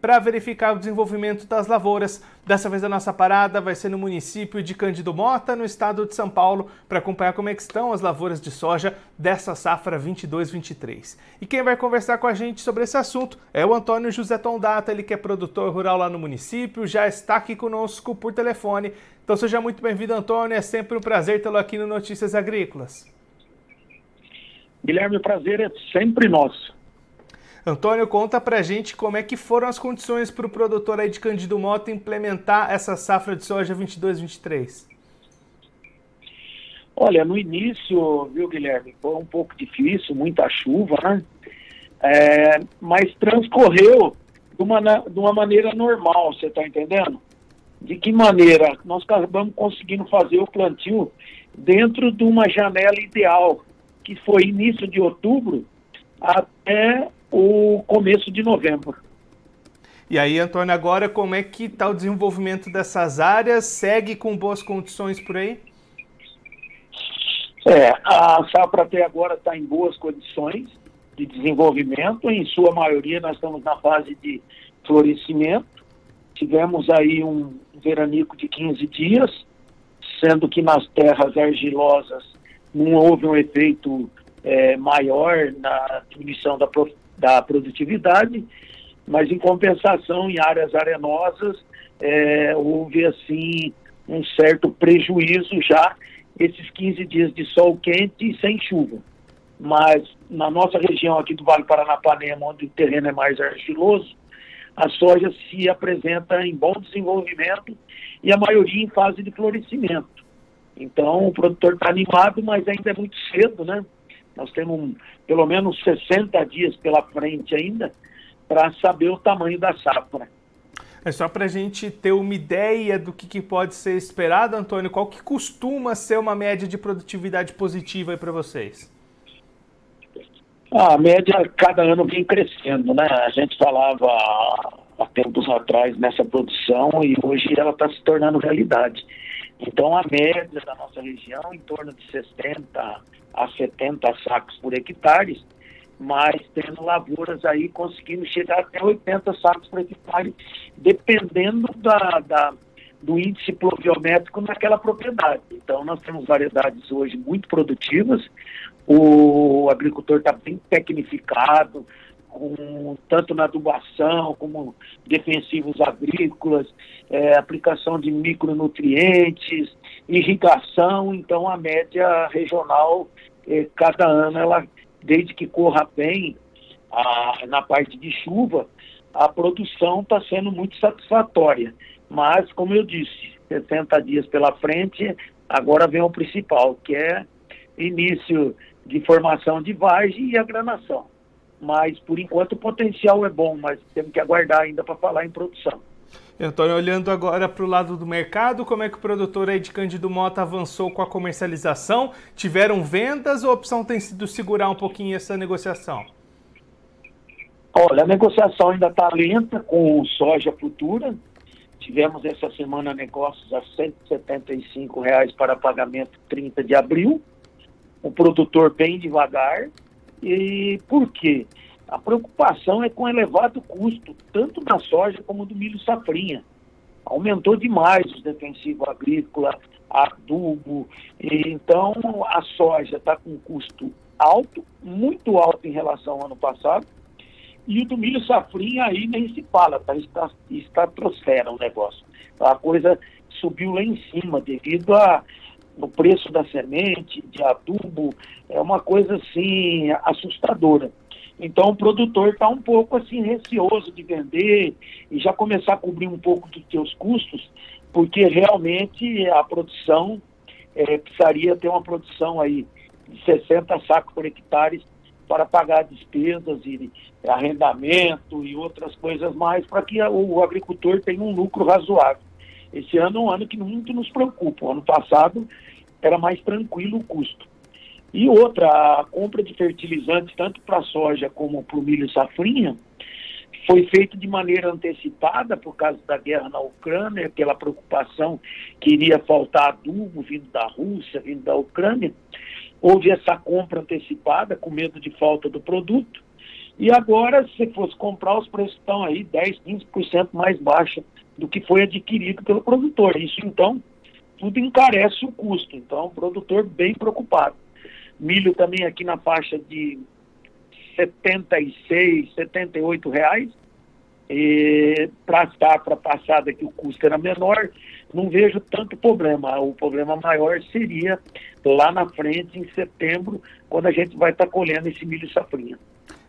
para verificar o desenvolvimento das lavouras. Dessa vez a nossa parada vai ser no município de Cândido Mota, no estado de São Paulo, para acompanhar como é estão as lavouras de soja dessa safra 22-23. E quem vai conversar com a gente sobre esse assunto é o Antônio José Tondata, ele que é produtor rural lá no município, já está aqui conosco por telefone. Então seja muito bem-vindo, Antônio, é sempre um prazer tê-lo aqui no Notícias Agrícolas. Guilherme, o prazer é sempre nosso. Antônio, conta pra gente como é que foram as condições para o produtor aí de Cândido Mota implementar essa safra de soja 22-23. Olha, no início, viu, Guilherme, foi um pouco difícil, muita chuva, né? É, mas transcorreu de uma, de uma maneira normal, você está entendendo? De que maneira? Nós acabamos conseguindo fazer o plantio dentro de uma janela ideal, que foi início de outubro até o começo de novembro. E aí, Antônio, agora como é que está o desenvolvimento dessas áreas? Segue com boas condições por aí? É, a safra até agora está em boas condições de desenvolvimento. Em sua maioria, nós estamos na fase de florescimento. Tivemos aí um veranico de 15 dias, sendo que nas terras argilosas não houve um efeito é, maior na diminuição da, da produtividade, mas em compensação, em áreas arenosas, é, houve assim um certo prejuízo já esses 15 dias de sol quente e sem chuva. Mas na nossa região aqui do Vale Paranapanema, onde o terreno é mais argiloso, a soja se apresenta em bom desenvolvimento e a maioria em fase de florescimento. Então o produtor está animado, mas ainda é muito cedo, né? Nós temos pelo menos 60 dias pela frente ainda para saber o tamanho da safra. É só para a gente ter uma ideia do que, que, pode ser esperado, Antônio, qual que costuma ser uma média de produtividade positiva para vocês? A média cada ano vem crescendo, né? A gente falava há tempos atrás nessa produção e hoje ela está se tornando realidade. Então a média da nossa região em torno de 60 a 70 sacos por hectare, mas tendo lavouras aí conseguindo chegar até 80 sacos por hectare, dependendo da, da, do índice pluviométrico naquela propriedade. Então, nós temos variedades hoje muito produtivas, o agricultor está bem tecnificado, com, tanto na adubação como defensivos agrícolas, é, aplicação de micronutrientes, irrigação, então a média regional, é, cada ano, ela, desde que corra bem a, na parte de chuva, a produção está sendo muito satisfatória. Mas, como eu disse, 60 dias pela frente, agora vem o principal, que é início de formação de vagem e agranação mas por enquanto o potencial é bom, mas temos que aguardar ainda para falar em produção. Antônio, olhando agora para o lado do mercado, como é que o produtor aí de Cândido Mota avançou com a comercialização? Tiveram vendas ou a opção tem sido segurar um pouquinho essa negociação? Olha, a negociação ainda está lenta com soja futura. Tivemos essa semana negócios a 175 reais para pagamento 30 de abril. O produtor bem devagar, e por quê? A preocupação é com elevado custo, tanto da soja como do milho safrinha. Aumentou demais os defensivos agrícola, adubo. Então, a soja está com um custo alto, muito alto em relação ao ano passado. E o do milho safrinha aí nem se fala, tá? está, estratosfera o negócio. A coisa subiu lá em cima devido a no preço da semente, de adubo, é uma coisa assim assustadora. Então o produtor está um pouco assim receoso de vender e já começar a cobrir um pouco dos seus custos, porque realmente a produção é, precisaria ter uma produção aí de 60 sacos por hectare para pagar despesas e arrendamento e outras coisas mais para que o agricultor tenha um lucro razoável. Esse ano é um ano que muito nos preocupa. O ano passado era mais tranquilo o custo. E outra, a compra de fertilizantes, tanto para a soja como para o milho safrinha, foi feito de maneira antecipada por causa da guerra na Ucrânia, aquela preocupação que iria faltar adubo vindo da Rússia, vindo da Ucrânia. Houve essa compra antecipada com medo de falta do produto. E agora, se fosse comprar, os preços estão aí 10, 15% mais baixos do que foi adquirido pelo produtor. Isso, então, tudo encarece o custo. Então, o produtor bem preocupado. Milho também aqui na faixa de 76, 78 reais. Para a safra passada, que o custo era menor, não vejo tanto problema. O problema maior seria lá na frente, em setembro, quando a gente vai estar tá colhendo esse milho safrinha.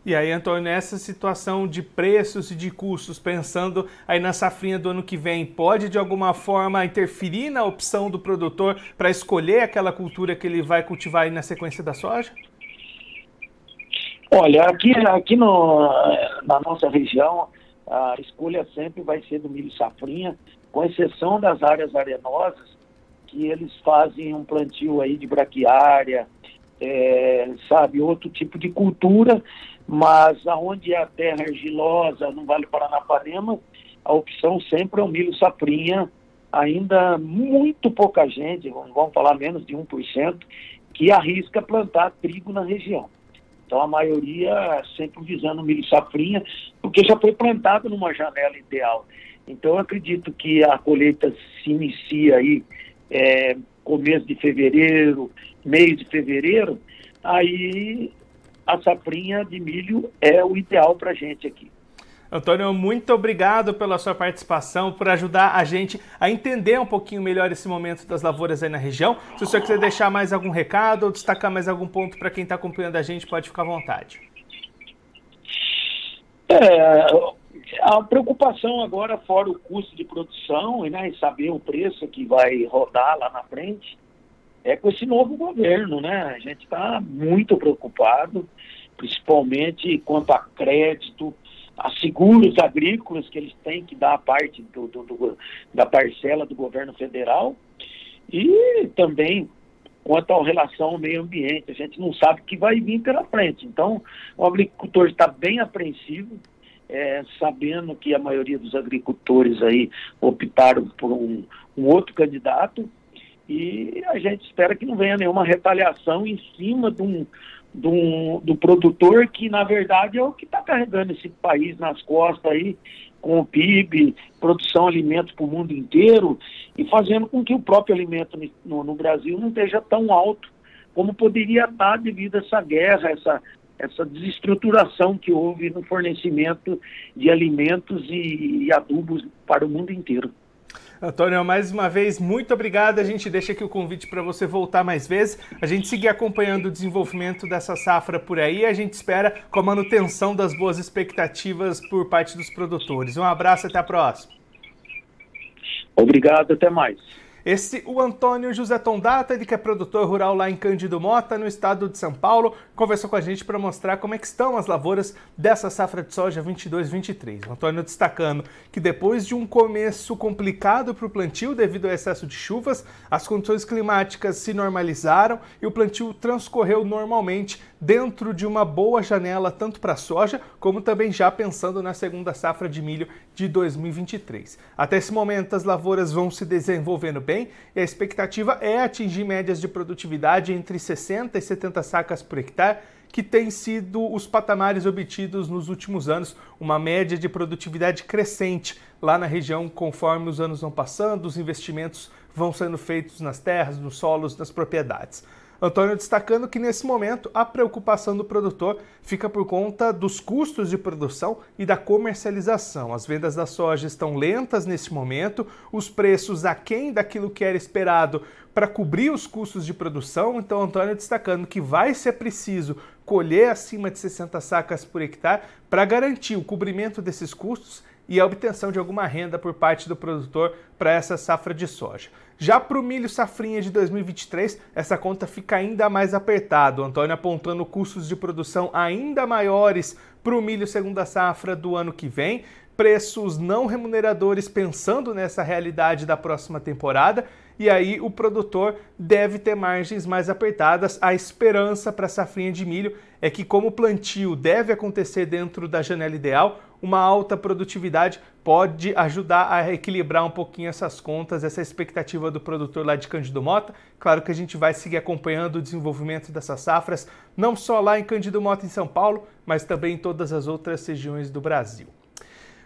E aí, Antônio, nessa situação de preços e de custos, pensando aí na safrinha do ano que vem, pode de alguma forma interferir na opção do produtor para escolher aquela cultura que ele vai cultivar aí na sequência da soja? Olha, aqui, aqui no, na nossa região, a escolha sempre vai ser do milho safrinha, com exceção das áreas arenosas, que eles fazem um plantio aí de braquiária, é, sabe, outro tipo de cultura, mas aonde é a terra argilosa, no Vale Paranapanema, a opção sempre é o milho safrinha, ainda muito pouca gente, vamos falar menos de 1%, que arrisca plantar trigo na região. Então a maioria sempre visando o milho safrinha, porque já foi plantado numa janela ideal. Então eu acredito que a colheita se inicia aí é, começo de fevereiro, mês de fevereiro, aí a safrinha de milho é o ideal para a gente aqui. Antônio, muito obrigado pela sua participação, por ajudar a gente a entender um pouquinho melhor esse momento das lavouras aí na região. Se o senhor quiser deixar mais algum recado ou destacar mais algum ponto para quem está acompanhando a gente, pode ficar à vontade. É, a preocupação agora, fora o custo de produção né, e saber o preço que vai rodar lá na frente, é com esse novo governo, né? A gente está muito preocupado, principalmente quanto a crédito, a seguros agrícolas que eles têm que dar a parte do, do, do, da parcela do governo federal e também quanto à relação ao meio ambiente. A gente não sabe o que vai vir pela frente. Então, o agricultor está bem apreensivo, é, sabendo que a maioria dos agricultores aí optaram por um, um outro candidato e a gente espera que não venha nenhuma retaliação em cima de um, de um, do produtor que, na verdade, é o que está carregando esse país nas costas aí, com o PIB, produção de alimentos para o mundo inteiro e fazendo com que o próprio alimento no, no Brasil não esteja tão alto como poderia estar devido a essa guerra, essa, essa desestruturação que houve no fornecimento de alimentos e, e adubos para o mundo inteiro. Antônio, mais uma vez, muito obrigado. A gente deixa aqui o convite para você voltar mais vezes. A gente seguir acompanhando o desenvolvimento dessa safra por aí. A gente espera com a manutenção das boas expectativas por parte dos produtores. Um abraço, até a próxima. Obrigado, até mais. Esse, o Antônio José Tondata, ele que é produtor rural lá em Cândido Mota, no estado de São Paulo, conversou com a gente para mostrar como é que estão as lavouras dessa safra de soja 22-23. O Antônio destacando que depois de um começo complicado para o plantio devido ao excesso de chuvas, as condições climáticas se normalizaram e o plantio transcorreu normalmente dentro de uma boa janela tanto para a soja como também já pensando na segunda safra de milho de 2023. Até esse momento as lavouras vão se desenvolvendo bem e a expectativa é atingir médias de produtividade entre 60 e 70 sacas por hectare que têm sido os patamares obtidos nos últimos anos, uma média de produtividade crescente lá na região conforme os anos vão passando, os investimentos vão sendo feitos nas terras, nos solos, nas propriedades. Antônio destacando que nesse momento a preocupação do produtor fica por conta dos custos de produção e da comercialização. As vendas da soja estão lentas nesse momento, os preços aquém daquilo que era esperado para cobrir os custos de produção. Então, Antônio destacando que vai ser preciso colher acima de 60 sacas por hectare para garantir o cobrimento desses custos e a obtenção de alguma renda por parte do produtor para essa safra de soja. Já para o milho safrinha de 2023, essa conta fica ainda mais apertada. O Antônio apontando custos de produção ainda maiores para o milho segunda safra do ano que vem, preços não remuneradores pensando nessa realidade da próxima temporada e aí o produtor deve ter margens mais apertadas. A esperança para a safrinha de milho é que, como o plantio deve acontecer dentro da janela ideal, uma alta produtividade pode ajudar a equilibrar um pouquinho essas contas, essa expectativa do produtor lá de Cândido Mota. Claro que a gente vai seguir acompanhando o desenvolvimento dessas safras, não só lá em Cândido Mota, em São Paulo, mas também em todas as outras regiões do Brasil.